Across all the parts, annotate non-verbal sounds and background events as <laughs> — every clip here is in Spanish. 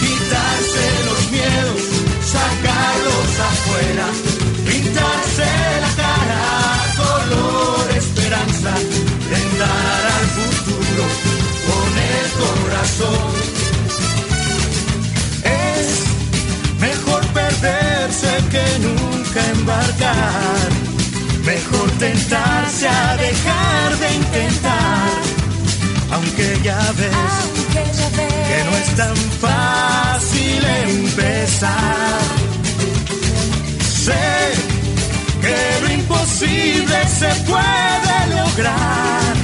quitarse los miedos, sacarlos afuera, pintarse la cara, color esperanza, tentar al futuro con el corazón. Es mejor perderse que nunca embarcar. Mejor tentarse a dejar de intentar. Aunque ya ves que no es tan fácil empezar. Sé que lo imposible se puede lograr.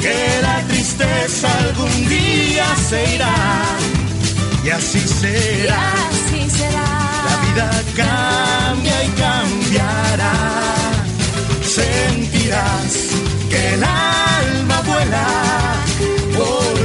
Que la tristeza algún día se irá. Y así será. La vida cambia y cambiará. Sentirás que el alma vuela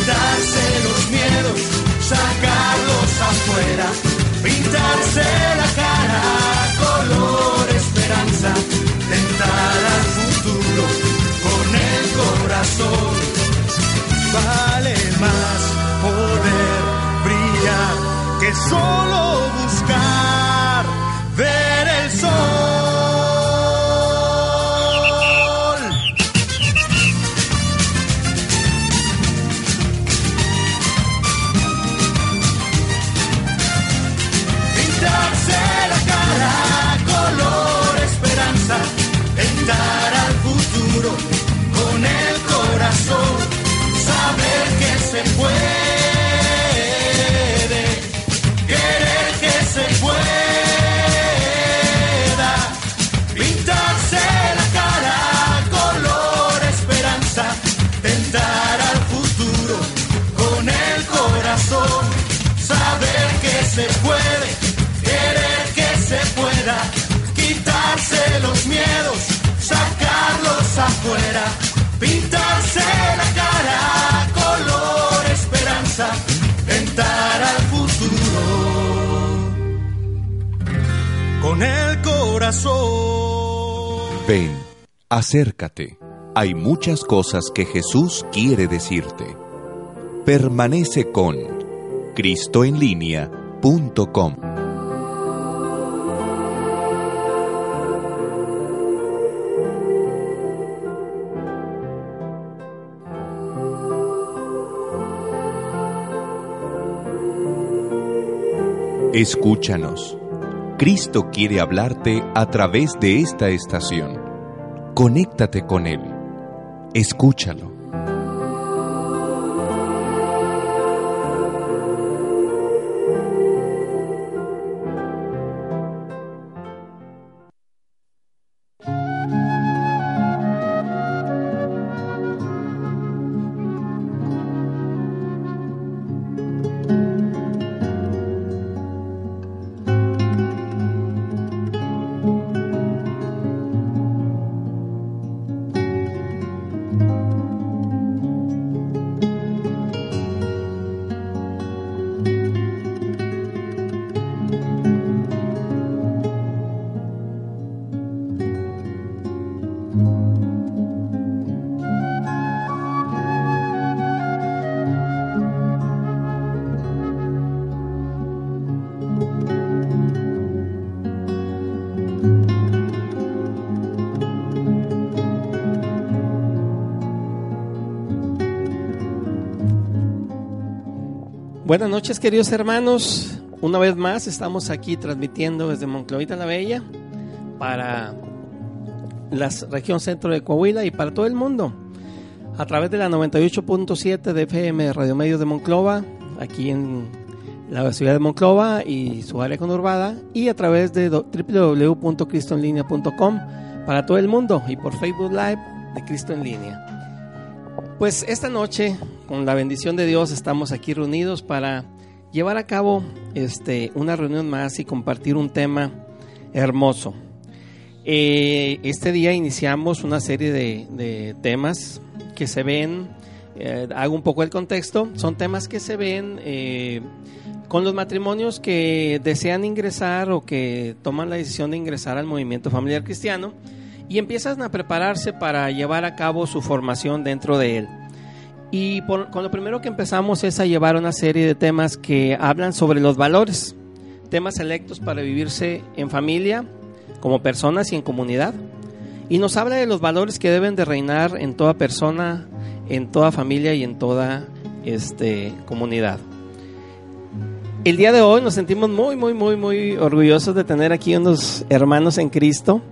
quitarse los miedos, sacarlos afuera, pintarse la cara, color esperanza, tentar al futuro con el corazón. Vale más poder brillar que solo afuera, pintarse la cara, color esperanza, tentar al futuro con el corazón. Ven, acércate. Hay muchas cosas que Jesús quiere decirte. Permanece con cristoenlinea.com. Escúchanos. Cristo quiere hablarte a través de esta estación. Conéctate con Él. Escúchalo. Noches, queridos hermanos. Una vez más estamos aquí transmitiendo desde Monclovita la Bella para la región centro de Coahuila y para todo el mundo a través de la 98.7 de FM Radio Medios de Monclova, aquí en la ciudad de Monclova y su área conurbada, y a través de www.cristoenlinea.com para todo el mundo y por Facebook Live de Cristo en Línea. Pues esta noche con la bendición de Dios estamos aquí reunidos para llevar a cabo este, una reunión más y compartir un tema hermoso. Eh, este día iniciamos una serie de, temas que se ven, eh, hago un poco el contexto, son temas que se ven eh, con los matrimonios que desean ingresar o que toman la decisión de ingresar al movimiento familiar cristiano y empiezan a prepararse para llevar a cabo su formación dentro de él. Y con lo primero que empezamos es a llevar una serie de temas que hablan sobre los valores, temas selectos para vivirse en familia, como personas y en comunidad. Y nos habla de los valores que deben de reinar en toda persona, en toda familia y en toda este, comunidad. El día de hoy nos sentimos muy, muy, muy, muy orgullosos de tener aquí unos hermanos en Cristo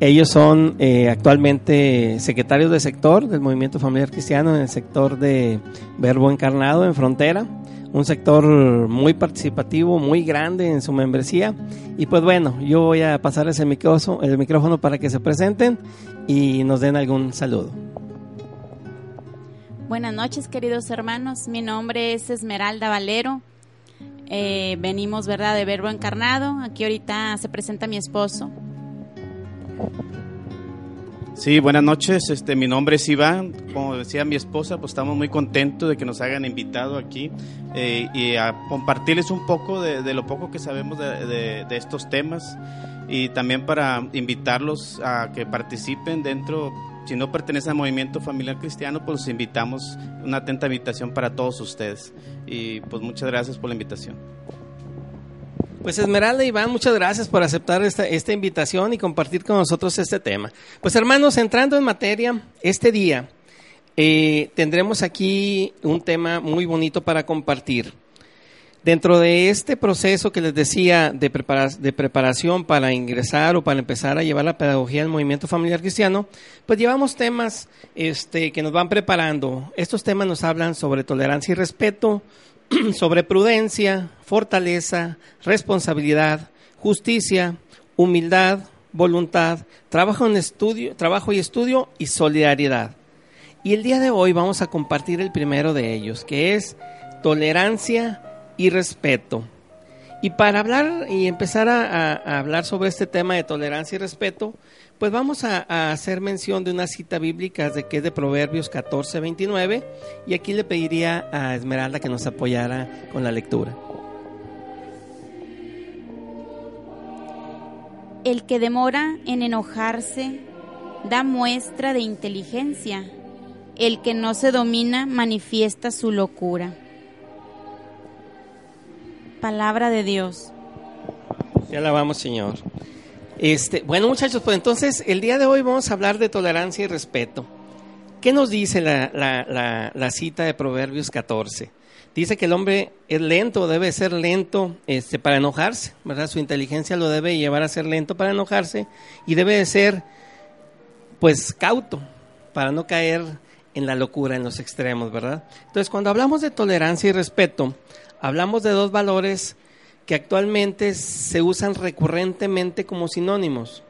ellos son eh, actualmente secretarios de sector del Movimiento Familiar Cristiano en el sector de Verbo Encarnado en Frontera, un sector muy participativo, muy grande en su membresía. Y pues bueno, yo voy a pasar ese micrófono, el micrófono para que se presenten y nos den algún saludo. Buenas noches, queridos hermanos. Mi nombre es Esmeralda Valero. Eh, venimos, ¿verdad?, de Verbo Encarnado. Aquí ahorita se presenta mi esposo. Sí, buenas noches. Este, mi nombre es Iván. Como decía mi esposa, pues estamos muy contentos de que nos hayan invitado aquí eh, y a compartirles un poco de, lo poco que sabemos de, estos temas y también para invitarlos a que participen dentro. Si no pertenecen al movimiento familiar cristiano, pues los invitamos, una atenta invitación para todos ustedes. Y pues muchas gracias por la invitación. Pues Esmeralda Iván, muchas gracias por aceptar esta, esta invitación y compartir con nosotros este tema. Pues hermanos, entrando en materia, este día eh, tendremos aquí un tema muy bonito para compartir. Dentro de este proceso que les decía de, de preparación para ingresar o para empezar a llevar la pedagogía del movimiento familiar cristiano, pues llevamos temas este, que nos van preparando. Estos temas nos hablan sobre tolerancia y respeto, <clears throat> sobre prudencia, fortaleza, responsabilidad, justicia, humildad, voluntad, trabajo, en estudio, trabajo y estudio y solidaridad. Y el día de hoy vamos a compartir el primero de ellos, que es tolerancia y respeto. Y para hablar y empezar a, a hablar sobre este tema de tolerancia y respeto, pues vamos a, hacer mención de una cita bíblica de que es de Proverbios 14, 29 y aquí le pediría a Esmeralda que nos apoyara con la lectura. El que demora en enojarse da muestra de inteligencia. El que no se domina manifiesta su locura. Palabra de Dios. Te alabamos, Señor. Este, bueno, muchachos, pues entonces el día de hoy vamos a hablar de tolerancia y respeto. ¿Qué nos dice la, cita de Proverbios 14? Dice que el hombre es lento, debe ser lento este, para enojarse, ¿verdad? Su inteligencia lo debe llevar a ser lento para enojarse y debe de ser, pues, cauto para no caer en la locura, en los extremos, ¿verdad? Entonces, cuando hablamos de tolerancia y respeto, hablamos de dos valores que actualmente se usan recurrentemente como sinónimos.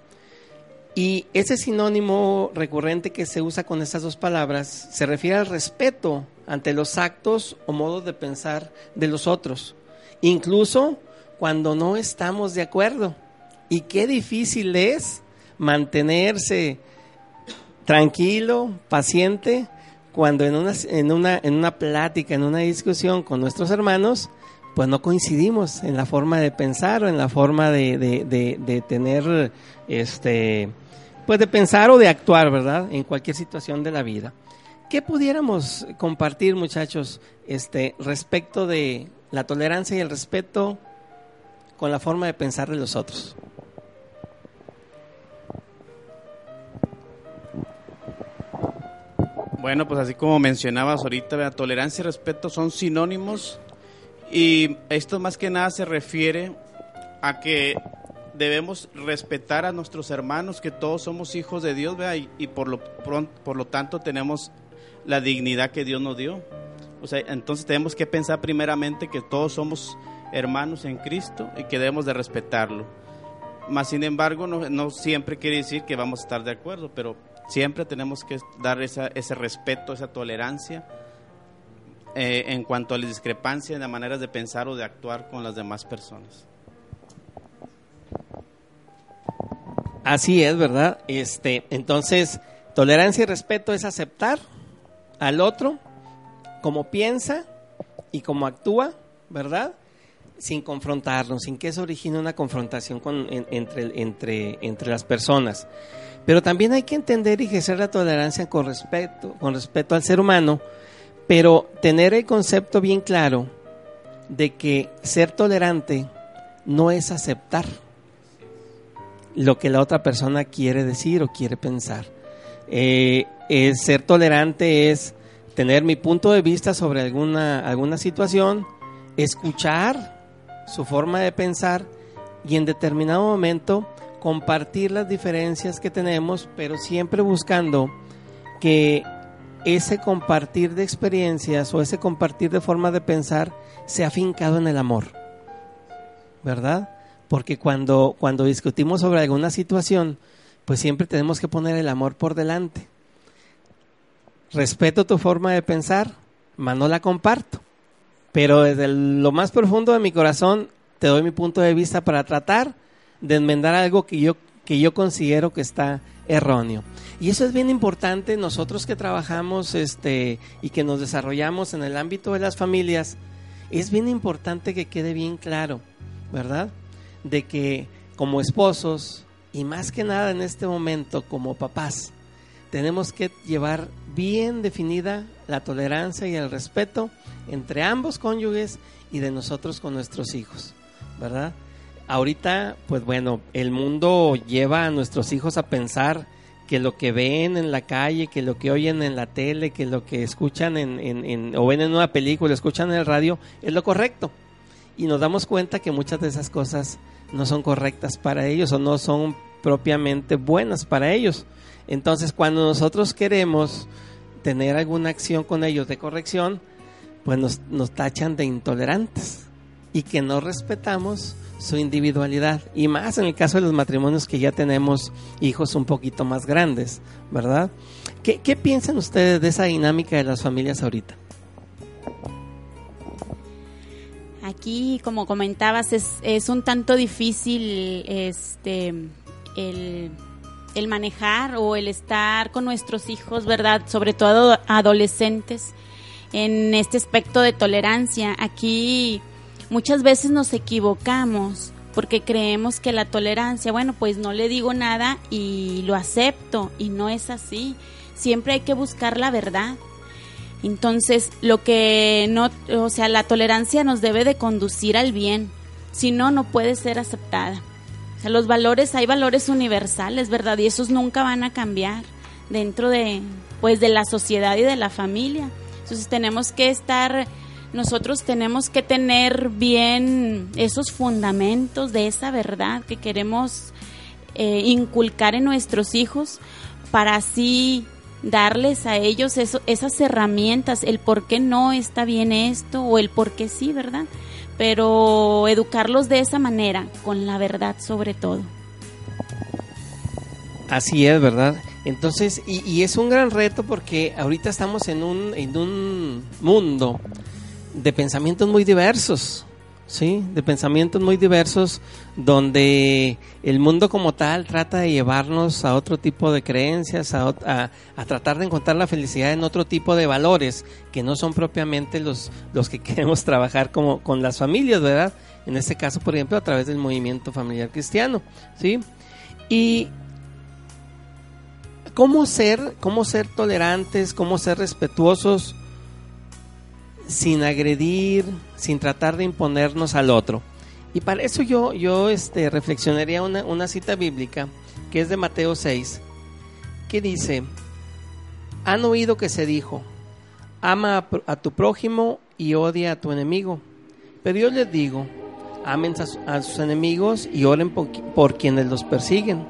Y ese sinónimo recurrente que se usa con estas dos palabras se refiere al respeto ante los actos o modos de pensar de los otros, incluso cuando no estamos de acuerdo. Y qué difícil es mantenerse tranquilo, paciente, cuando en una, en una, en una plática, en una discusión con nuestros hermanos, pues no coincidimos en la forma de pensar o en la forma de, de, de tener, este, pues de pensar o de actuar, ¿verdad? En cualquier situación de la vida. ¿Qué pudiéramos compartir, muchachos, este, respecto de la tolerancia y el respeto con la forma de pensar de los otros? Bueno, pues así como mencionabas ahorita, tolerancia y respeto son sinónimos y esto más que nada se refiere a que debemos respetar a nuestros hermanos, que todos somos hijos de Dios, Y, y, por, lo, por lo tanto tenemos la dignidad que Dios nos dio. O sea, entonces tenemos que pensar primeramente que todos somos hermanos en Cristo y que debemos de respetarlo. Más sin embargo, no, siempre quiere decir que vamos a estar de acuerdo, pero siempre tenemos que dar esa, ese respeto, esa tolerancia eh, en cuanto a la discrepancia en las maneras de pensar o de actuar con las demás personas. Así es, ¿verdad? Este, entonces, tolerancia y respeto es aceptar al otro como piensa y como actúa, ¿verdad? Sin confrontarnos, sin que eso origine una confrontación con, entre, entre, entre las personas. Pero también hay que entender y ejercer la tolerancia con respeto, con respeto al ser humano, pero tener el concepto bien claro de que ser tolerante no es aceptar lo que la otra persona quiere decir o quiere pensar. Eh, ser tolerante es tener mi punto de vista sobre alguna, alguna situación, escuchar su forma de pensar y en determinado momento compartir las diferencias que tenemos, pero siempre buscando que ese compartir de experiencias o ese compartir de forma de pensar sea afincado en el amor. ¿Verdad? Porque cuando, cuando discutimos sobre alguna situación, pues siempre tenemos que poner el amor por delante. Respeto tu forma de pensar, mas no la comparto. Pero desde lo más profundo de mi corazón te doy mi punto de vista para tratar de enmendar algo que yo, que yo considero que está erróneo. Y eso es bien importante nosotros que trabajamos este, y que nos desarrollamos en el ámbito de las familias. Es bien importante que quede bien claro, ¿verdad? De que como esposos, y más que nada en este momento como papás, tenemos que llevar bien definida la tolerancia y el respeto entre ambos cónyuges y de nosotros con nuestros hijos, ¿verdad? Ahorita, pues bueno, el mundo lleva a nuestros hijos a pensar que lo que ven en la calle, que lo que oyen en la tele, que lo que escuchan en, en, o ven en una película, escuchan en el radio, es lo correcto. Y nos damos cuenta que muchas de esas cosas no son correctas para ellos o no son propiamente buenas para ellos. Entonces, cuando nosotros queremos tener alguna acción con ellos de corrección, pues nos, nos tachan de intolerantes y que no respetamos su individualidad. Y más en el caso de los matrimonios que ya tenemos hijos un poquito más grandes, ¿verdad? ¿Qué, piensan ustedes de esa dinámica de las familias ahorita? Aquí, como comentabas, es, un tanto difícil este el, manejar o el estar con nuestros hijos, ¿verdad? Sobre todo adolescentes, en este aspecto de tolerancia. Aquí muchas veces nos equivocamos porque creemos que la tolerancia, bueno, pues no le digo nada y lo acepto y no es así. Siempre hay que buscar la verdad. Entonces, lo que no, o sea, la tolerancia nos debe de conducir al bien, si no, no puede ser aceptada los valores, hay valores universales, ¿verdad? Y esos nunca van a cambiar dentro de, pues, de la sociedad y de la familia. Entonces tenemos que estar nosotros tenemos que tener bien esos fundamentos de esa verdad que queremos eh, inculcar en nuestros hijos para así darles a ellos eso, esas herramientas, el por qué no está bien esto o el por qué sí, ¿verdad? Pero educarlos de esa manera, con la verdad sobre todo. Así es, ¿verdad? Entonces, y, y es un gran reto porque ahorita estamos en un, en un mundo de pensamientos muy diversos, ¿sí? De pensamientos muy diversos donde el mundo como tal trata de llevarnos a otro tipo de creencias, a, a, a, tratar de encontrar la felicidad en otro tipo de valores que no son propiamente los, los que <laughs> queremos trabajar como con las familias, ¿verdad? En este caso, por ejemplo, a través del movimiento familiar cristiano, ¿sí? Y cómo ser, cómo ser tolerantes, cómo ser respetuosos sin agredir, sin tratar de imponernos al otro. Y para eso yo, yo este, reflexionaría una, una cita bíblica que es de Mateo 6, que dice, han oído que se dijo, ama a, tu prójimo y odia a tu enemigo. Pero yo les digo, amen a, a sus enemigos y oren por, por quienes los persiguen.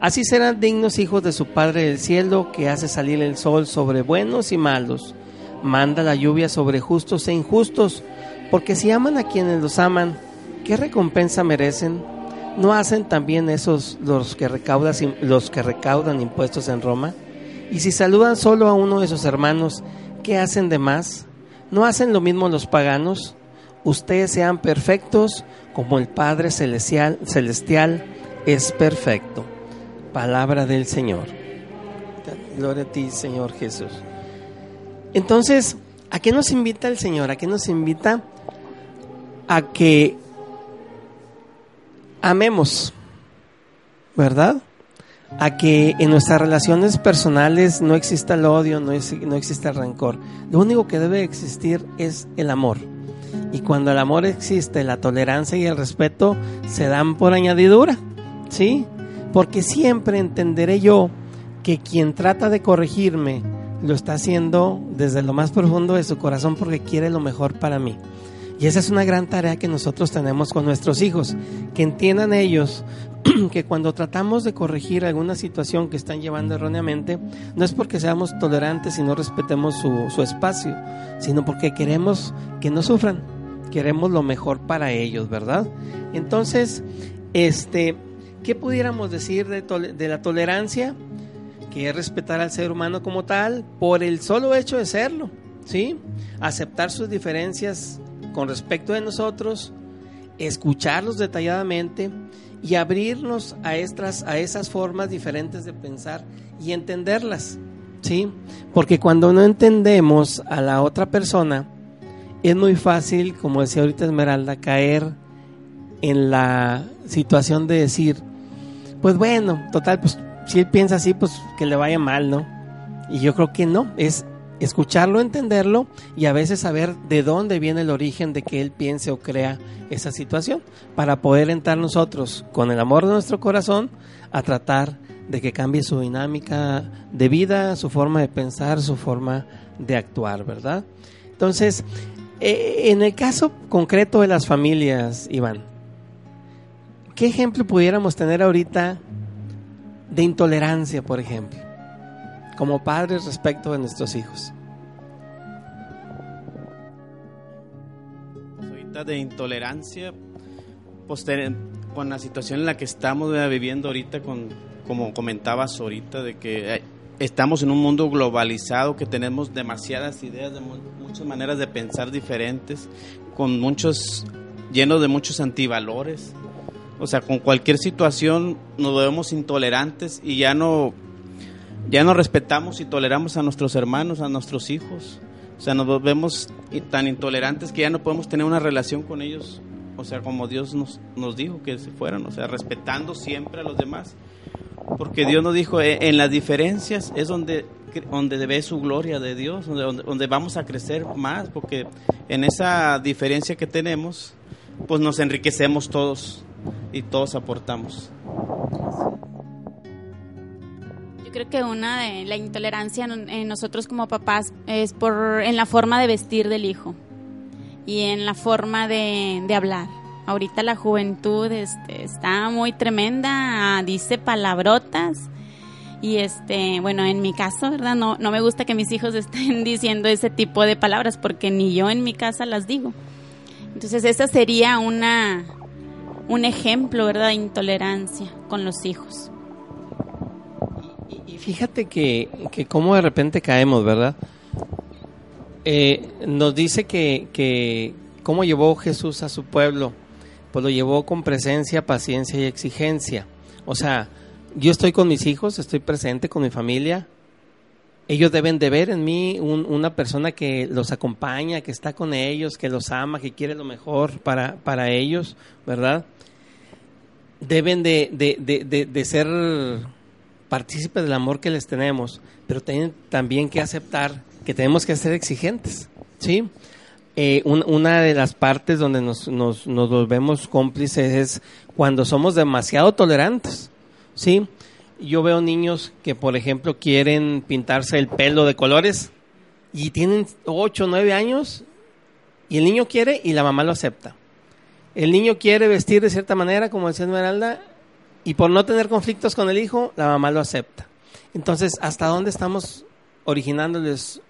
Así serán dignos hijos de su Padre del cielo, que hace salir el sol sobre buenos y malos manda la lluvia sobre justos e injustos, porque si aman a quienes los aman, ¿qué recompensa merecen? ¿No hacen también esos los que recaudan, los que recaudan impuestos en Roma? Y si saludan solo a uno de sus hermanos, ¿qué hacen de más? ¿No hacen lo mismo los paganos? Ustedes sean perfectos como el Padre celestial, celestial es perfecto. Palabra del Señor. Gloria a ti, Señor Jesús. Entonces, ¿a qué nos invita el Señor? ¿A qué nos invita? A que amemos, ¿verdad? A que en nuestras relaciones personales no exista el odio, no, es, exista el rencor. Lo único que debe existir es el amor. Y cuando el amor existe, la tolerancia y el respeto se dan por añadidura, ¿sí? Porque siempre entenderé yo que quien trata de corregirme, lo está haciendo desde lo más profundo de su corazón porque quiere lo mejor para mí. Y esa es una gran tarea que nosotros tenemos con nuestros hijos, que entiendan ellos <clears throat> que cuando tratamos de corregir alguna situación que están llevando erróneamente, no es porque seamos tolerantes y no respetemos su, su espacio, sino porque queremos que no sufran, queremos lo mejor para ellos, ¿verdad? Entonces, este, ¿qué pudiéramos decir de, de la tolerancia? Que es respetar al ser humano como tal por el solo hecho de serlo, ¿sí? Aceptar sus diferencias con respecto de nosotros, escucharlos detalladamente y abrirnos a estas a esas formas diferentes de pensar y entenderlas, ¿sí? Porque cuando no entendemos a la otra persona es muy fácil, como decía ahorita Esmeralda, caer en la situación de decir, pues bueno, total, pues si él piensa así, pues que le vaya mal, ¿no? Y yo creo que no, es escucharlo, entenderlo y a veces saber de dónde viene el origen de que él piense o crea esa situación, para poder entrar nosotros con el amor de nuestro corazón a tratar de que cambie su dinámica de vida, su forma de pensar, su forma de actuar, ¿verdad? Entonces, eh, en el caso concreto de las familias, Iván, ¿qué ejemplo pudiéramos tener ahorita de intolerancia, por ejemplo, como padres respecto de nuestros hijos? Pues ahorita de intolerancia, pues con la situación en la que estamos viviendo ahorita, con, como comentabas ahorita, de que estamos en un mundo globalizado, que tenemos demasiadas ideas, de muchas maneras de pensar diferentes, con muchos, llenos de muchos antivalores. O sea, con cualquier situación nos vemos intolerantes y ya no, ya no respetamos y toleramos a nuestros hermanos, a nuestros hijos. O sea, nos vemos tan intolerantes que ya no podemos tener una relación con ellos. O sea, como Dios nos, nos dijo que se fueran, o sea, respetando siempre a los demás. Porque Dios nos dijo, en las diferencias es donde, donde ve su gloria de Dios, donde, donde vamos a crecer más, porque en esa diferencia que tenemos, pues nos enriquecemos todos y todos aportamos. Yo creo que una de la intolerancia en nosotros como papás es por en la forma de vestir del hijo. y en la forma de, de hablar. Ahorita la juventud este, está muy tremenda, dice palabrotas y este, bueno, en mi caso, ¿verdad? No, no me gusta que mis hijos <laughs> estén diciendo ese tipo de palabras porque ni yo en mi casa las digo. Entonces, esa sería una un ejemplo, ¿verdad?, de intolerancia con los hijos. Y, fíjate que, que cómo de repente caemos, ¿verdad? Eh, nos dice que, que cómo llevó Jesús a su pueblo, pues lo llevó con presencia, paciencia y exigencia. O sea, yo estoy con mis hijos, estoy presente con mi familia. Ellos deben de ver en mí una persona que los acompaña, que está con ellos, que los ama, que quiere lo mejor para, para ellos, ¿verdad? Deben de, de, de, ser partícipes del amor que les tenemos, pero tienen también que aceptar que tenemos que ser exigentes, ¿sí? Eh, una de las partes donde nos, nos, nos volvemos cómplices es cuando somos demasiado tolerantes. ¿sí? Yo veo niños que, por ejemplo, quieren pintarse el pelo de colores y tienen 8 o 9 años y el niño quiere y la mamá lo acepta. El niño quiere vestir de cierta manera, como decía Esmeralda, y por no tener conflictos con el hijo, la mamá lo acepta. Entonces, ¿hasta dónde estamos originándoles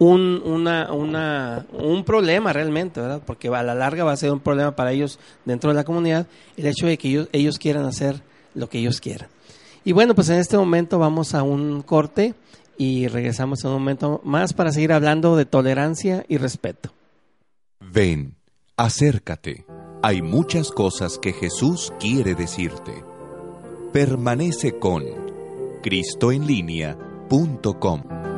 un, un problema realmente, ¿verdad? Porque a la larga va a ser un problema para ellos dentro de la comunidad el hecho de que ellos, ellos quieran hacer lo que ellos quieran. Y bueno, pues en este momento vamos a un corte y regresamos en un momento más para seguir hablando de tolerancia y respeto. Ven, acércate. Hay muchas cosas que Jesús quiere decirte. Permanece con cristoenlínea.com.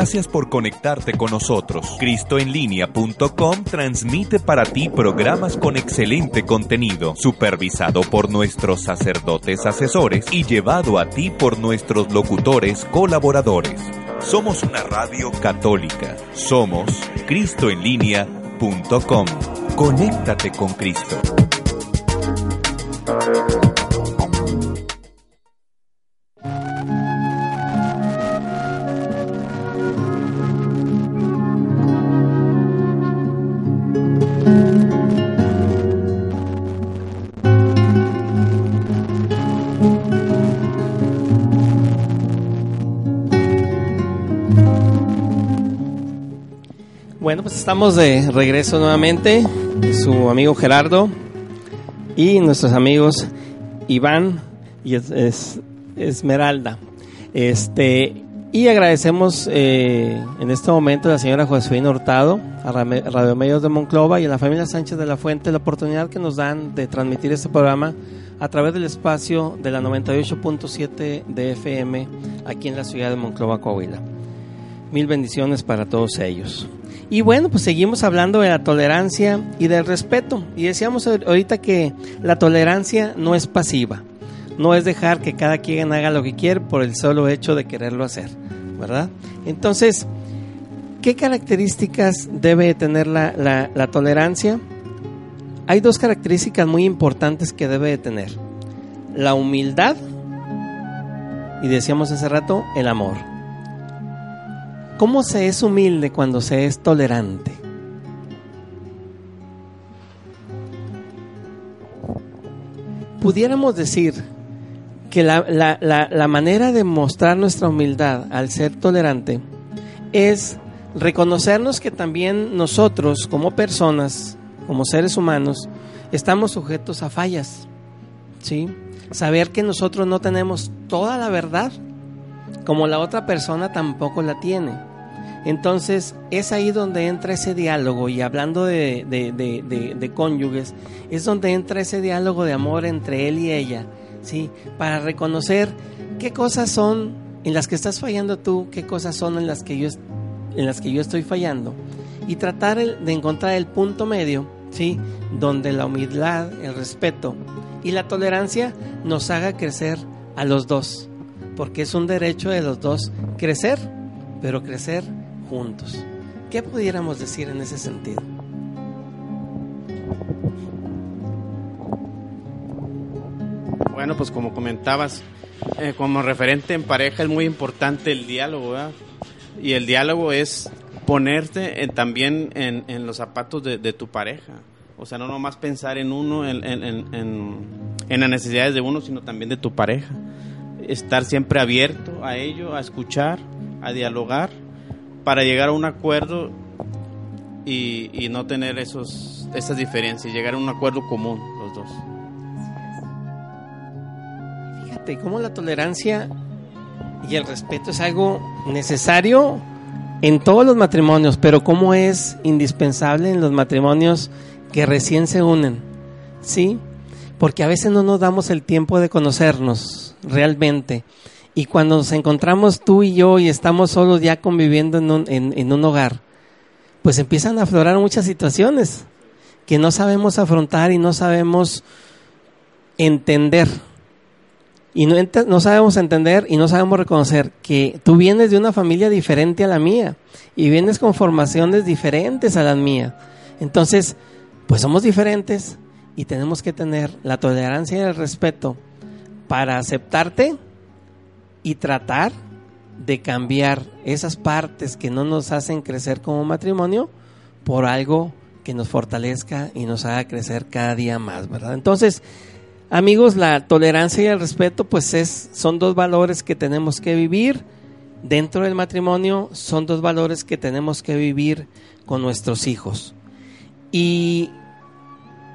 Gracias por conectarte con nosotros. Cristoenlínea.com transmite para ti programas con excelente contenido, supervisado por nuestros sacerdotes asesores y llevado a ti por nuestros locutores colaboradores. Somos una radio católica. Somos cristoenlínea.com. Conéctate con Cristo. Estamos de regreso nuevamente. Su amigo Gerardo y nuestros amigos Iván y Esmeralda. Este, y agradecemos eh, en este momento a la señora Josefina Hurtado, a Radio Medios de Monclova y a la familia Sánchez de la Fuente la oportunidad que nos dan de transmitir este programa a través del espacio de la 98.7 de FM aquí en la ciudad de Monclova, Coahuila. Mil bendiciones para todos ellos. Y bueno, pues seguimos hablando de la tolerancia y del respeto. Y decíamos ahorita que la tolerancia no es pasiva. No es dejar que cada quien haga lo que quiere por el solo hecho de quererlo hacer, ¿verdad? Entonces, ¿qué características debe tener la, la- tolerancia? Hay dos características muy importantes que debe de tener. La humildad y decíamos hace rato, el amor. ¿Cómo se es humilde cuando se es tolerante? Pudiéramos decir que la, la- la- manera de mostrar nuestra humildad al ser tolerante es reconocernos que también nosotros como personas, como seres humanos, estamos sujetos a fallas. ¿sí? Saber que nosotros no tenemos toda la verdad, como la otra persona tampoco la tiene. Entonces es ahí donde entra ese diálogo y hablando de, de- de- cónyuges, es donde entra ese diálogo de amor entre él y ella, ¿sí? Para reconocer qué cosas son en las que estás fallando tú, qué cosas son en las que yo, en las que yo estoy fallando y tratar de encontrar el punto medio, ¿sí? Donde la humildad, el respeto y la tolerancia nos haga crecer a los dos, porque es un derecho de los dos crecer, pero crecer juntos. ¿Qué pudiéramos decir en ese sentido? Bueno, pues como comentabas, eh, como referente en pareja es muy importante el diálogo, ¿verdad? Y el diálogo es ponerte en- también en, en los zapatos de, de tu pareja. O sea, no nomás pensar en uno, en, en- en- en- en las necesidades de uno, sino también de tu pareja. Estar siempre abierto a ello, a escuchar, a dialogar, para llegar a un acuerdo y, no tener esos, esas diferencias, llegar a un acuerdo común los dos. Fíjate cómo la tolerancia y el respeto es algo necesario en todos los matrimonios, pero cómo es indispensable en los matrimonios que recién se unen, ¿sí? Porque a veces no nos damos el tiempo de conocernos realmente. Y cuando nos encontramos tú y yo y estamos solos ya conviviendo en un, en- un hogar, pues empiezan a aflorar muchas situaciones que no sabemos afrontar y no sabemos entender. Y no, no sabemos entender y no sabemos reconocer que tú vienes de una familia diferente a la mía y vienes con formaciones diferentes a las mías. Entonces, pues somos diferentes y tenemos que tener la tolerancia y el respeto para aceptarte y tratar de cambiar esas partes que no nos hacen crecer como matrimonio por algo que nos fortalezca y nos haga crecer cada día más, ¿verdad? Entonces, amigos, la tolerancia y el respeto, pues es, son dos valores que tenemos que vivir dentro del matrimonio, son dos valores que tenemos que vivir con nuestros hijos. Y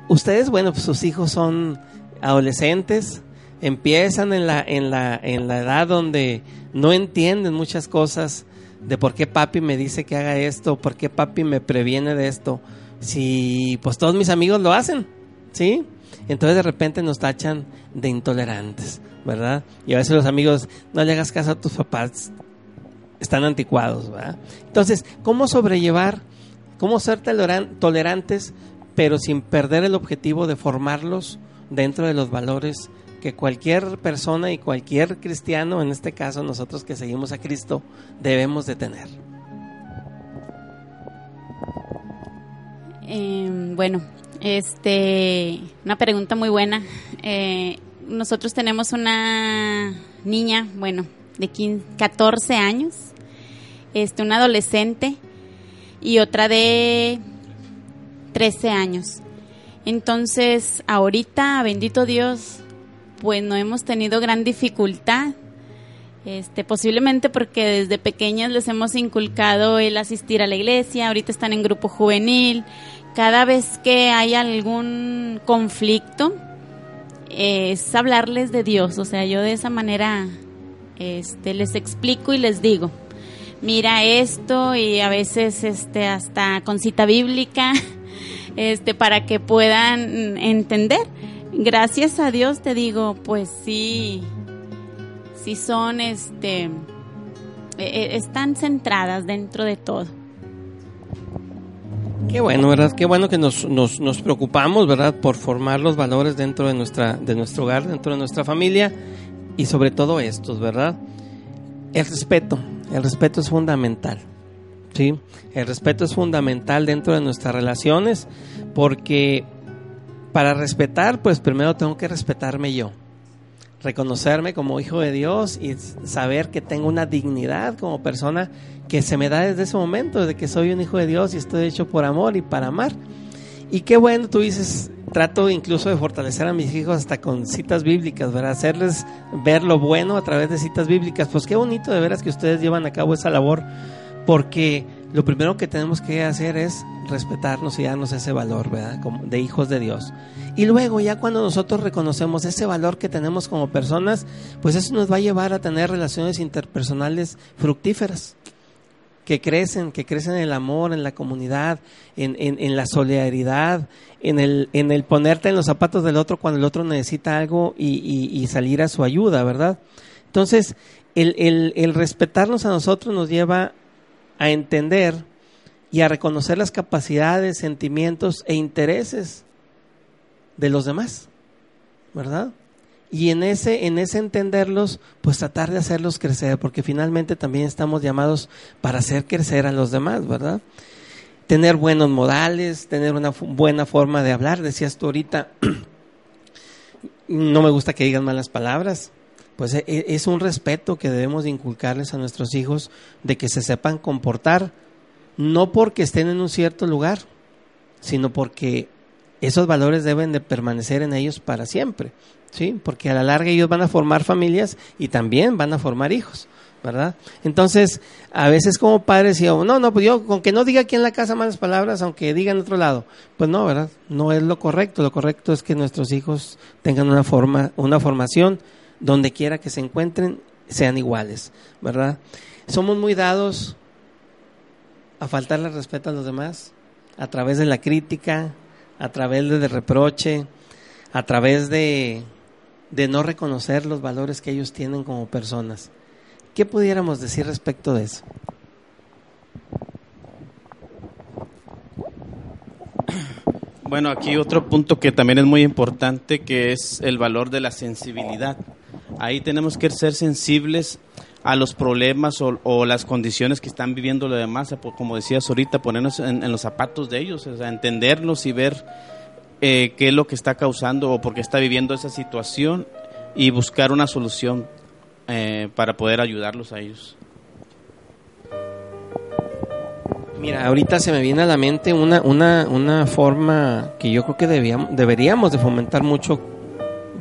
ustedes, bueno, pues sus hijos son adolescentes, empiezan en la, en la, en la edad donde no entienden muchas cosas de por qué papi me dice que haga esto, por qué papi me previene de esto, si pues todos mis amigos lo hacen, ¿sí? Entonces de repente nos tachan de intolerantes, ¿verdad? Y a veces los amigos, no le hagas caso a tus papás, están anticuados, ¿verdad? Entonces, ¿cómo sobrellevar, cómo ser toleran- tolerantes, pero sin perder el objetivo de formarlos dentro de los valores que cualquier persona y cualquier cristiano, en este caso nosotros que seguimos a Cristo, debemos de tener? Eh, bueno, este, una pregunta muy buena. Eh, nosotros tenemos una niña, bueno, de 15, 14 años, este, una adolescente y otra de 13 años. Entonces, ahorita, bendito Dios, pues no hemos tenido gran dificultad. Este, posiblemente porque desde pequeñas les hemos inculcado el asistir a la iglesia, ahorita están en grupo juvenil. Cada vez que hay algún conflicto, es hablarles de Dios, o sea, yo de esa manera este, les explico y les digo, mira esto y a veces este, hasta con cita bíblica, <laughs> este, para que puedan entender. Gracias a Dios te digo, pues sí, sí son, este, e, e, están centradas dentro de todo. Qué bueno, ¿verdad? Qué bueno que nos, nos, nos, preocupamos, ¿verdad? Por formar los valores dentro de, nuestra, de nuestro hogar, dentro de nuestra familia y sobre todo estos, ¿verdad? El respeto, el respeto es fundamental, ¿sí? El respeto es fundamental dentro de nuestras relaciones porque para respetar, pues primero tengo que respetarme yo reconocerme como hijo de Dios y saber que tengo una dignidad como persona que se me da desde ese momento, desde que soy un hijo de Dios y estoy hecho por amor y para amar. Y qué bueno, tú dices, trato incluso de fortalecer a mis hijos hasta con citas bíblicas, ¿verdad? Hacerles ver lo bueno a través de citas bíblicas. Pues qué bonito de veras que ustedes llevan a cabo esa labor, porque lo primero que tenemos que hacer es respetarnos y darnos ese valor, ¿verdad? De hijos de Dios. Y luego ya cuando nosotros reconocemos ese valor que tenemos como personas, pues eso nos va a llevar a tener relaciones interpersonales fructíferas, que crecen, que crecen en el amor, en la comunidad, en, en, la solidaridad, en el, en el ponerte en los zapatos del otro cuando el otro necesita algo y, salir a su ayuda, ¿verdad? Entonces, el, el respetarnos a nosotros nos lleva a entender y a reconocer las capacidades, sentimientos e intereses de los demás, ¿verdad? Y en ese, en ese entenderlos, pues tratar de hacerlos crecer, porque finalmente también estamos llamados para hacer crecer a los demás, ¿verdad? Tener buenos modales, tener una buena forma de hablar, decías tú ahorita, <clears throat> no me gusta que digan malas palabras, pues e, e, es un respeto que debemos inculcarles a nuestros hijos de que se sepan comportar, no porque estén en un cierto lugar, sino porque esos valores deben de permanecer en ellos para siempre, ¿sí? Porque a la larga ellos van a formar familias y también van a formar hijos, ¿verdad? Entonces, a veces como padres decimos, no, no, pues yo con que no diga aquí en la casa malas palabras, aunque diga en otro lado, pues no, ¿verdad? No es lo correcto, lo correcto es que nuestros hijos tengan una forma, una formación donde quiera que se encuentren, sean iguales, ¿verdad? Somos muy dados a faltarle respeto a los demás a través de la crítica, a través del reproche, a través de, de no reconocer los valores que ellos tienen como personas. ¿Qué pudiéramos decir respecto de eso? Bueno, aquí otro punto que también es muy importante, que es el valor de la sensibilidad. Ahí tenemos que ser sensibles a los problemas o, las condiciones que están viviendo los demás, como decías ahorita, ponernos en, los zapatos de ellos, o entenderlos y ver eh, qué es lo que está causando o por qué está viviendo esa situación y buscar una solución eh, para poder ayudarlos a ellos. Mira, ahorita se me viene a la mente una, una, una forma que yo creo que debíamos, deberíamos de fomentar mucho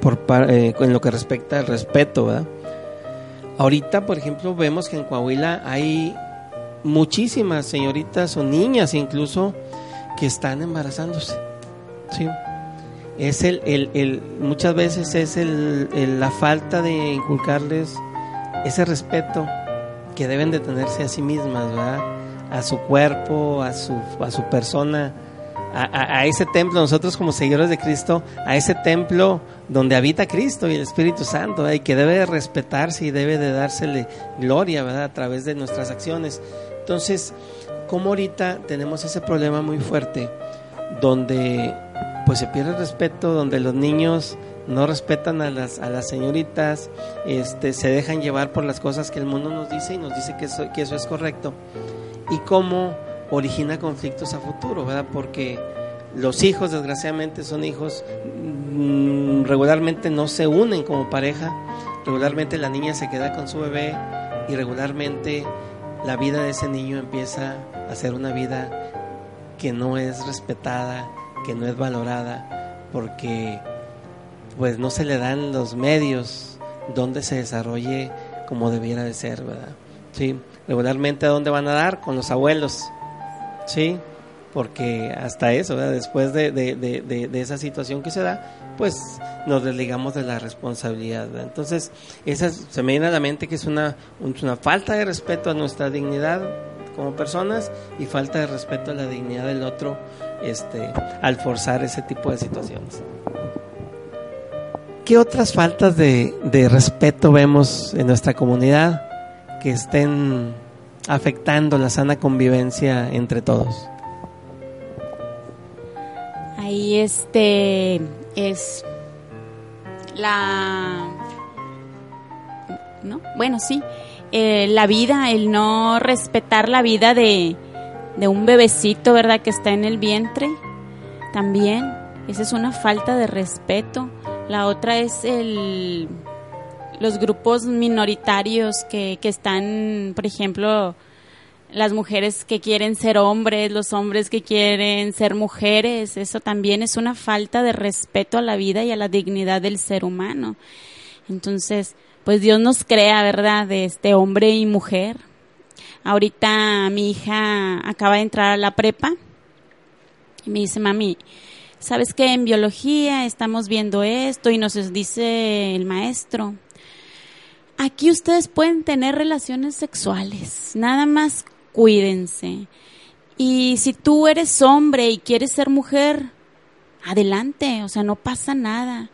por, eh, en lo que respecta al respeto, ¿verdad? Ahorita, por ejemplo, vemos que en Coahuila hay muchísimas señoritas o niñas incluso que están embarazándose. ¿sí? Es el, el, el muchas veces es el, la falta de inculcarles ese respeto que deben de tenerse a sí mismas, ¿verdad? A su cuerpo, a su, a su persona, a, ese templo, nosotros como seguidores de Cristo, a ese templo donde habita Cristo y el Espíritu Santo, y que debe de respetarse y debe de dársele gloria, ¿verdad? A través de nuestras acciones. Entonces, como ahorita tenemos ese problema muy fuerte, donde pues se pierde el respeto, donde los niños no respetan a las, a las señoritas, este, se dejan llevar por las cosas que el mundo nos dice y nos dice que eso, que eso es correcto. Y cómo origina conflictos a futuro, ¿verdad? Porque los hijos, desgraciadamente, son hijos, mm, regularmente no se unen como pareja, regularmente la niña se queda con su bebé y regularmente la vida de ese niño empieza a ser una vida que no es respetada, que no es valorada, porque pues no se le dan los medios donde se desarrolle como debiera de ser, ¿verdad? Sí, regularmente a dónde van a dar con los abuelos, ¿sí? porque hasta eso, después de, esa situación que se da, pues nos desligamos de la responsabilidad. Entonces, esa se me viene a la mente que es una, falta de respeto a nuestra dignidad como personas y falta de respeto a la dignidad del otro este, al forzar ese tipo de situaciones. ¿Qué otras faltas de respeto vemos en nuestra comunidad que estén afectando la sana convivencia entre todos? Ahí este es la ¿no? Bueno, sí, eh, la vida, el no respetar la vida de, de un bebecito, ¿verdad? Que está en el vientre, también, esa es una falta de respeto. La otra es el, los grupos minoritarios que, que están, por ejemplo, las mujeres que quieren ser hombres, los hombres que quieren ser mujeres, eso también es una falta de respeto a la vida y a la dignidad del ser humano. Entonces, pues Dios nos crea, ¿verdad?, de este hombre y mujer. Ahorita mi hija acaba de entrar a la prepa y me dice, mami, ¿sabes qué? En biología estamos viendo esto y nos dice el maestro. Aquí ustedes pueden tener relaciones sexuales, nada más cuídense. Y si tú eres hombre y quieres ser mujer, adelante, o sea, no pasa nada.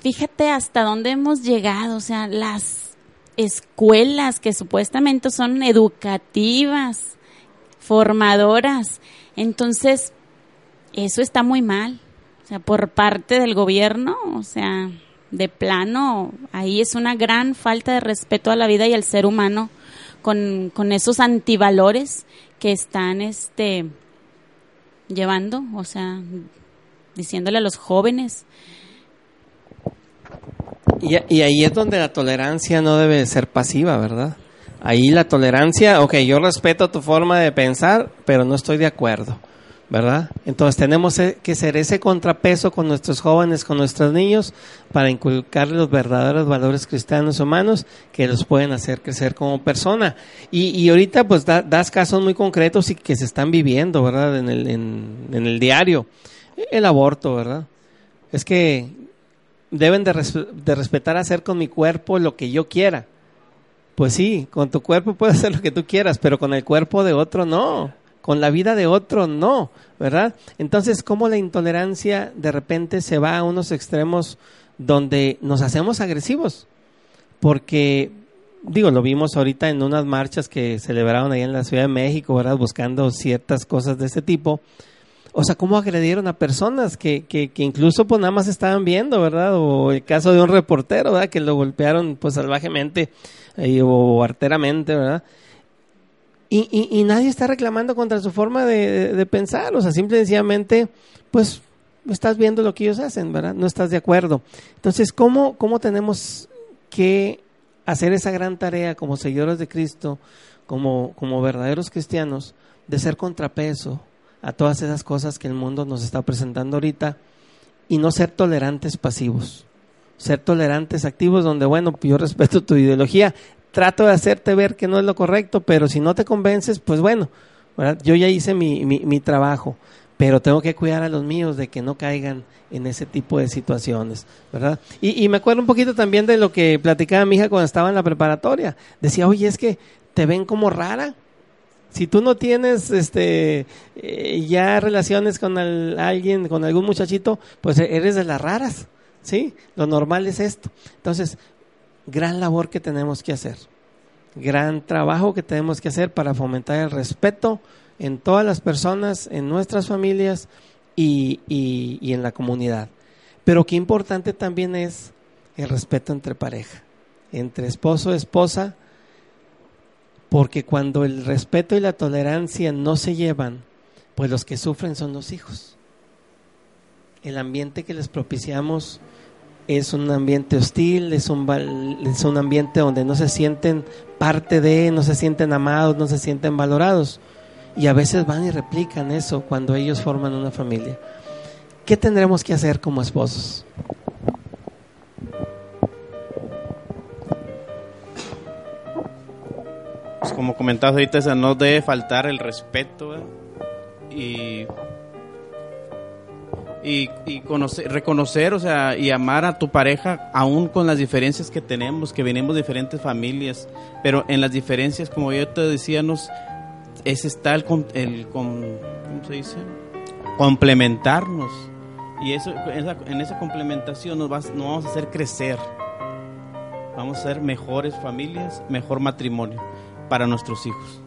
Fíjate hasta dónde hemos llegado, o sea, las escuelas que supuestamente son educativas, formadoras. Entonces, eso está muy mal. O sea, por parte del gobierno, o sea, de plano, ahí es una gran falta de respeto a la vida y al ser humano con, con esos antivalores que están este llevando, o sea, diciéndole a los jóvenes. Y, y, ahí es donde la tolerancia no debe ser pasiva, ¿verdad? Ahí la tolerancia, ok, yo respeto tu forma de pensar, pero no estoy de acuerdo. ¿Verdad? Entonces tenemos e, que ser ese contrapeso con nuestros jóvenes, con nuestros niños, para inculcarles los verdaderos valores cristianos humanos que los pueden hacer crecer como persona. Y, y ahorita pues das casos muy concretos y que se están viviendo, ¿verdad? En el, en, el diario. El aborto, ¿verdad? Es que deben de, de respetar hacer con mi cuerpo lo que yo quiera. Pues sí, con tu cuerpo puedes hacer lo que tú quieras, pero con el cuerpo de otro no con la vida de otro no, ¿verdad? Entonces, ¿cómo la intolerancia de repente se va a unos extremos donde nos hacemos agresivos? Porque, digo, lo vimos ahorita en unas marchas que celebraron ahí en la Ciudad de México, ¿verdad? Buscando ciertas cosas de ese tipo. O sea, cómo agredieron a personas que, que, incluso pues nada más estaban viendo, ¿verdad? O el caso de un reportero, ¿verdad? Que lo golpearon pues salvajemente o arteramente, ¿verdad? Y, y, nadie está reclamando contra su forma de, pensar, o sea, simple y sencillamente, pues estás viendo lo que ellos hacen, ¿verdad? No estás de acuerdo. Entonces, ¿cómo, cómo tenemos que hacer esa gran tarea como seguidores de Cristo, como, como verdaderos cristianos, de ser contrapeso a todas esas cosas que el mundo nos está presentando ahorita y no ser tolerantes pasivos? Ser tolerantes activos donde, bueno, yo respeto tu ideología, trato de hacerte ver que no es lo correcto, pero si no te convences, pues bueno, yo ya hice mi, mi, trabajo, pero tengo que cuidar a los míos de que no caigan en ese tipo de situaciones, ¿verdad? Y, y, me acuerdo un poquito también de lo que platicaba mi hija cuando estaba en la preparatoria. Decía, oye, es que te ven como rara. Si tú no tienes este eh, ya relaciones con alguien, con algún muchachito, pues eres de las raras, ¿sí? Lo normal es esto. Entonces, gran labor que tenemos que hacer, gran trabajo que tenemos que hacer para fomentar el respeto en todas las personas, en nuestras familias y, y, en la comunidad. Pero qué importante también es el respeto entre pareja, entre esposo y esposa, porque cuando el respeto y la tolerancia no se llevan, pues los que sufren son los hijos. El ambiente que les propiciamos es un ambiente hostil, es un, es un ambiente donde no se sienten parte de, no se sienten amados, no se sienten valorados. Y a veces van y replican eso cuando ellos forman una familia. ¿Qué tendremos que hacer como esposos? Pues como comentabas ahorita, no debe faltar el respeto y y, y conocer, reconocer, o sea, y amar a tu pareja aún con las diferencias que tenemos, que venimos de diferentes familias, pero en las diferencias, como yo te decía, nos, es está el, el ¿cómo se dice? Complementarnos. Y eso, esa- en esa complementación nos, vas- nos vamos a hacer crecer. Vamos a ser mejores familias, mejor matrimonio para nuestros hijos.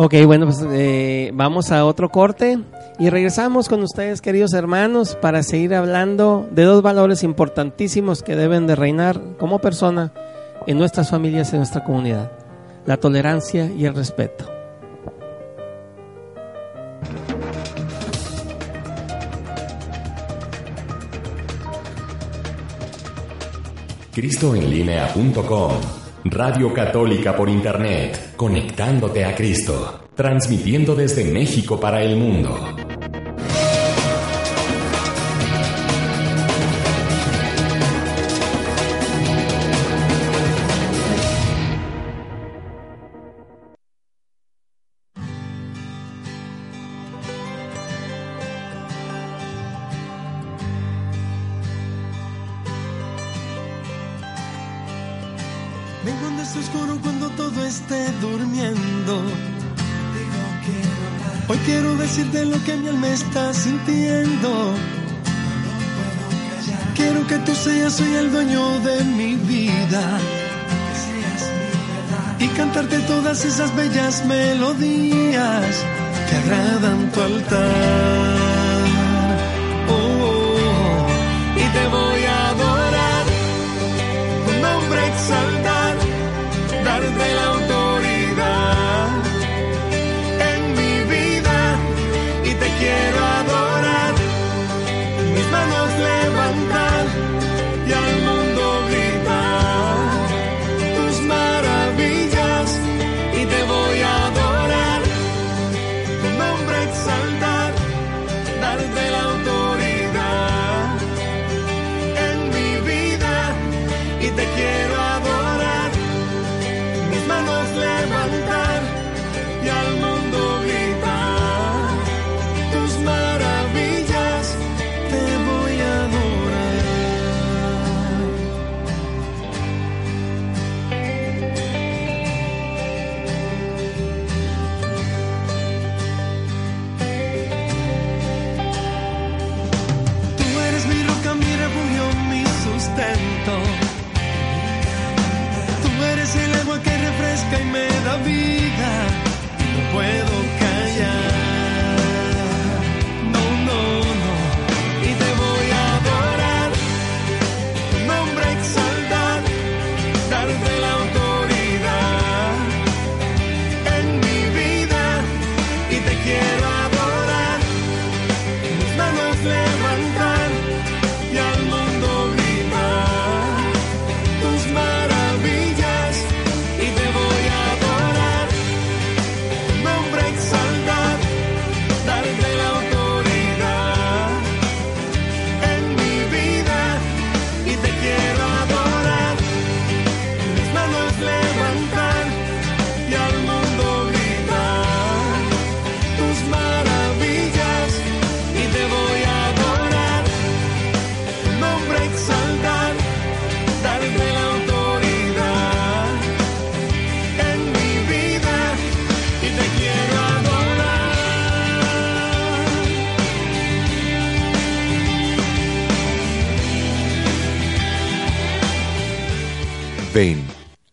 Ok, bueno, pues eh, vamos a otro corte y regresamos con ustedes, queridos hermanos, para seguir hablando de dos valores importantísimos que deben de reinar como persona en nuestras familias en nuestra comunidad, la tolerancia y el respeto. cristoenlinea.com Radio Católica por Internet, conectándote a Cristo, transmitiendo desde México para el mundo. Esas bellas melodías que agradan tu altar.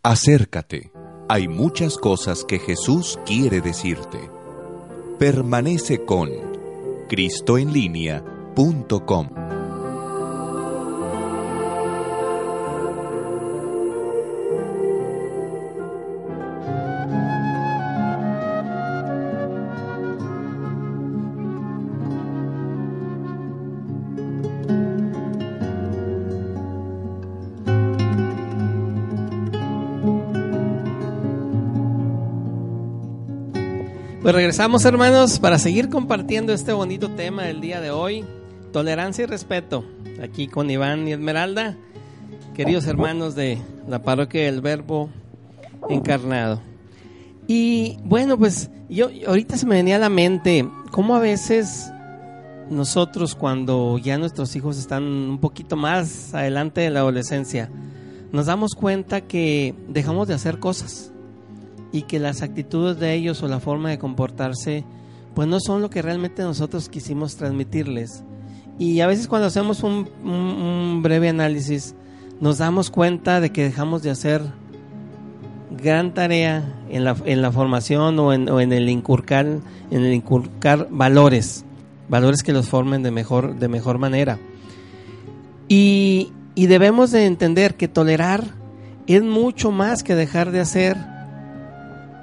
Acércate. Hay muchas cosas que Jesús quiere decirte. Permanece con cristoenlínea.com. Pues regresamos hermanos para seguir compartiendo este bonito tema del día de hoy, tolerancia y respeto, aquí con Iván y Esmeralda, queridos hermanos de la parroquia del Verbo encarnado. Y bueno, pues yo ahorita se me venía a la mente cómo a veces nosotros cuando ya nuestros hijos están un poquito más adelante de la adolescencia, nos damos cuenta que dejamos de hacer cosas y que las actitudes de ellos o la forma de comportarse pues no son lo que realmente nosotros quisimos transmitirles. Y a veces cuando hacemos un, breve análisis nos damos cuenta de que dejamos de hacer gran tarea en la, en la formación o en, o en, el inculcar en el inculcar valores valores que los formen de mejor de mejor manera y, y debemos de entender que tolerar es mucho más que dejar de hacer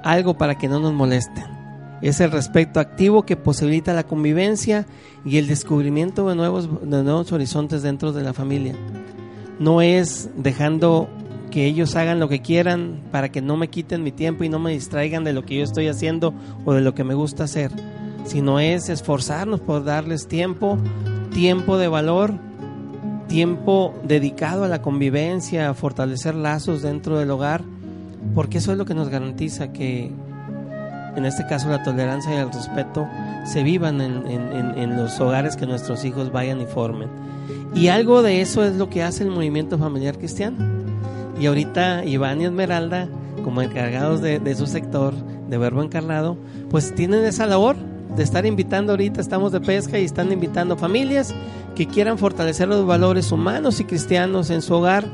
algo para que no nos molesten es el respeto activo que posibilita la convivencia y el descubrimiento de nuevos, de nuevos horizontes dentro de la familia. No es dejando que ellos hagan lo que quieran para que no me quiten mi tiempo y no me distraigan de lo que yo estoy haciendo o de lo que me gusta hacer, sino es esforzarnos por darles tiempo, tiempo de valor, tiempo dedicado a la convivencia, a fortalecer lazos dentro del hogar, porque eso es lo que nos garantiza que, en este caso, la tolerancia y el respeto se vivan en, los hogares que nuestros hijos vayan y formen. Y algo de eso es lo que hace el movimiento familiar cristiano y ahorita Iván y Esmeralda, como encargados de, de, su sector de Verbo Encarnado, pues tienen esa labor de estar invitando ahorita, estamos de pesca y están invitando familias que quieran fortalecer los valores humanos y cristianos en su hogar,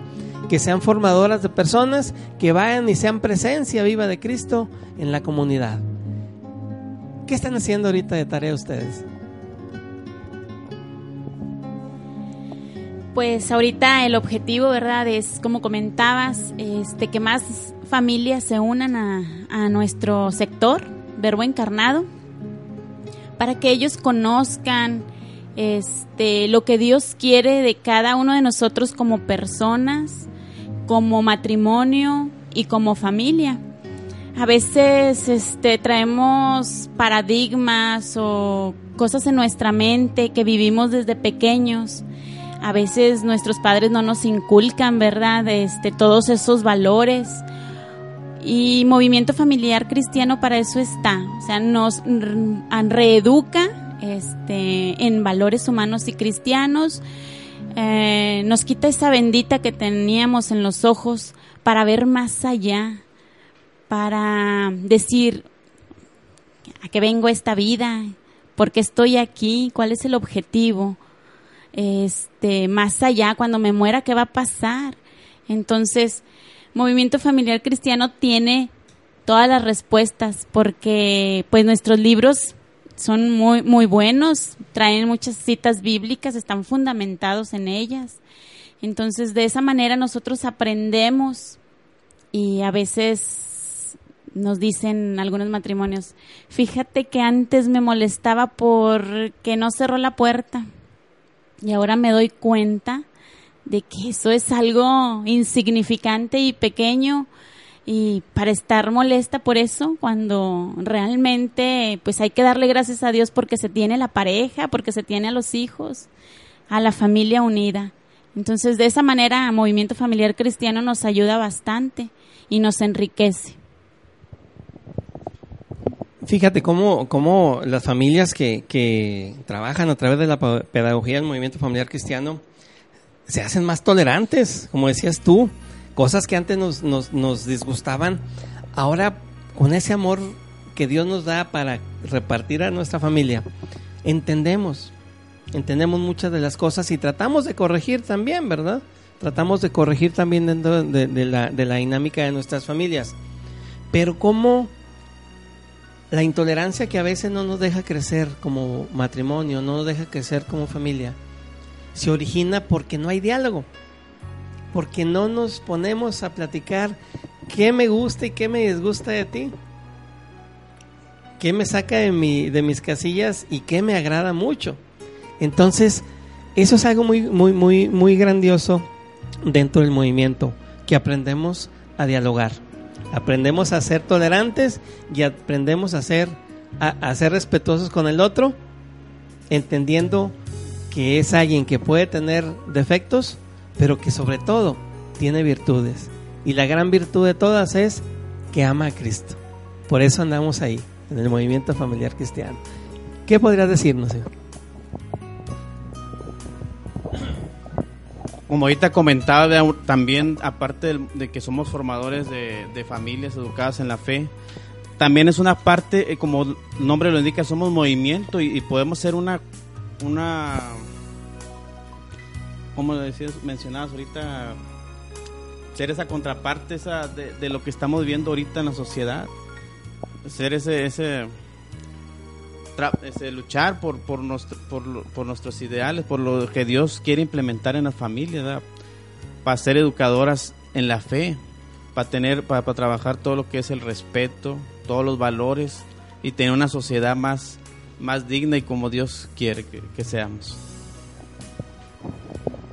que sean formadoras de personas, que vayan y sean presencia viva de Cristo en la comunidad. ¿Qué están haciendo ahorita de tarea ustedes? Pues ahorita el objetivo, ¿verdad? Es, como comentabas, este, que más familias se unan a, nuestro sector, Verbo Encarnado, para que ellos conozcan este, lo que Dios quiere de cada uno de nosotros como personas, como matrimonio y como familia. A veces este, traemos paradigmas o cosas en nuestra mente que vivimos desde pequeños a veces nuestros padres no nos inculcan, ¿verdad? Este, todos esos valores. Y Movimiento Familiar Cristiano para eso está, o sea, nos reeduca este, en valores humanos y cristianos, eh, nos quita esa bendita que teníamos en los ojos para ver más allá, para decir a qué vengo esta vida, por qué estoy aquí, cuál es el objetivo este, más allá, cuando me muera, ¿qué va a pasar? Entonces, Movimiento Familiar Cristiano tiene todas las respuestas porque pues nuestros libros son muy muy buenos, traen muchas citas bíblicas, están fundamentados en ellas. Entonces, de esa manera nosotros aprendemos y a veces nos dicen algunos matrimonios, fíjate que antes me molestaba porque no cerró la puerta y ahora me doy cuenta de que eso es algo insignificante y pequeño y para estar molesta por eso cuando realmente pues hay que darle gracias a Dios porque se tiene la pareja, porque se tiene a los hijos, a la familia unida. Entonces de esa manera Movimiento Familiar Cristiano nos ayuda bastante y nos enriquece. Fíjate cómo, cómo las familias que, que, trabajan a través de la pedagogía del movimiento familiar cristiano se hacen más tolerantes, como decías tú, cosas que antes nos, nos, nos disgustaban, ahora con ese amor que Dios nos da para repartir a nuestra familia, entendemos, entendemos muchas de las cosas y tratamos de corregir también, ¿verdad? Tratamos de corregir también dentro de, la, de la dinámica de nuestras familias. Pero cómo la intolerancia que a veces no nos deja crecer como matrimonio, no nos deja crecer como familia, se origina porque no hay diálogo, porque no nos ponemos a platicar qué me gusta y qué me disgusta de ti, qué me saca de, mi, de mis casillas y qué me agrada mucho. Entonces, eso es algo muy, muy, muy, muy grandioso dentro del movimiento, que aprendemos a dialogar. Aprendemos a ser tolerantes y aprendemos a ser, a, a ser respetuosos con el otro, entendiendo que es alguien que puede tener defectos, pero que sobre todo tiene virtudes. Y la gran virtud de todas es que ama a Cristo. Por eso andamos ahí, en el movimiento familiar cristiano. ¿Qué podrías decirnos? Señor? Como ahorita comentaba también, aparte de, que somos formadores de, de familias educadas en la fe, también es una parte, eh, como el nombre lo indica, somos movimiento y, y podemos ser una, una, como decías, mencionabas ahorita, ser esa contraparte esa de, lo que estamos viviendo ahorita en la sociedad, ser ese, ese, ese, luchar por, por, nuestro- por, por nuestros ideales, por lo que Dios quiere implementar en la familia, para ser educadoras en la fe, para tener, para, trabajar todo lo que es el respeto, todos los valores y tener una sociedad más, más digna y como Dios quiere que seamos.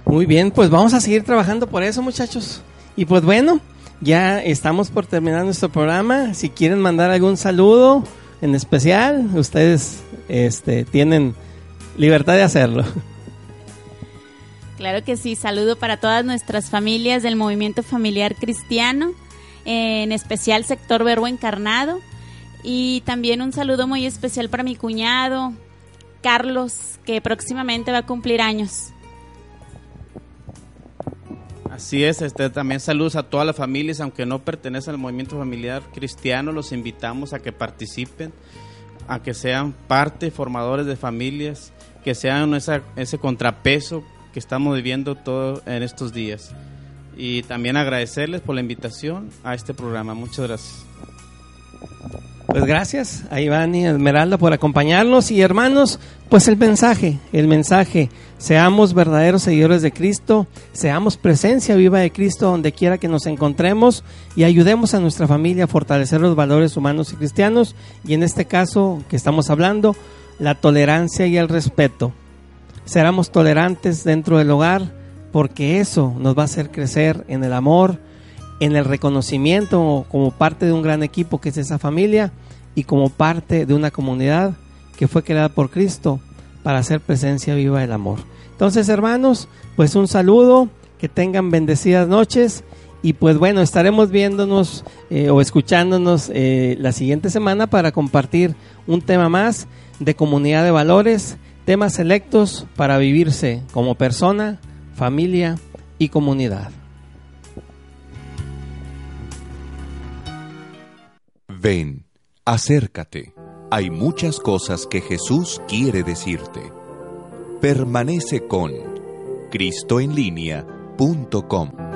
Muy bien, pues vamos a seguir trabajando por eso, muchachos. Y pues bueno, ya estamos por terminar nuestro programa. Si quieren mandar algún saludo en especial, ustedes este, tienen libertad de hacerlo. Claro que sí, saludo para todas nuestras familias del movimiento familiar cristiano, en especial sector Verbo Encarnado, y también un saludo muy especial para mi cuñado, Carlos, que próximamente va a cumplir años. Así es, este, también saludos a todas las familias, aunque no pertenecen al movimiento familiar cristiano, los invitamos a que participen, a que sean parte, formadores de familias, que sean ese contrapeso que estamos viviendo todo en estos días. Y también agradecerles por la invitación a este programa. Muchas gracias. Pues gracias a Iván y a Esmeralda por acompañarnos y hermanos, pues el mensaje, el mensaje, seamos verdaderos seguidores de Cristo, seamos presencia viva de Cristo donde quiera que nos encontremos y ayudemos a nuestra familia a fortalecer los valores humanos y cristianos y en este caso que estamos hablando, la tolerancia y el respeto. Seramos tolerantes dentro del hogar porque eso nos va a hacer crecer en el amor, en el reconocimiento como parte de un gran equipo que es esa familia y como parte de una comunidad que fue creada por Cristo para hacer presencia viva del amor. Entonces, hermanos, pues un saludo, que tengan bendecidas noches y pues bueno, estaremos viéndonos eh, o escuchándonos eh, la siguiente semana para compartir un tema más de comunidad de valores, temas selectos para vivirse como persona, familia y comunidad. Ven, acércate. Hay muchas cosas que Jesús quiere decirte. Permanece con cristoenlínea.com.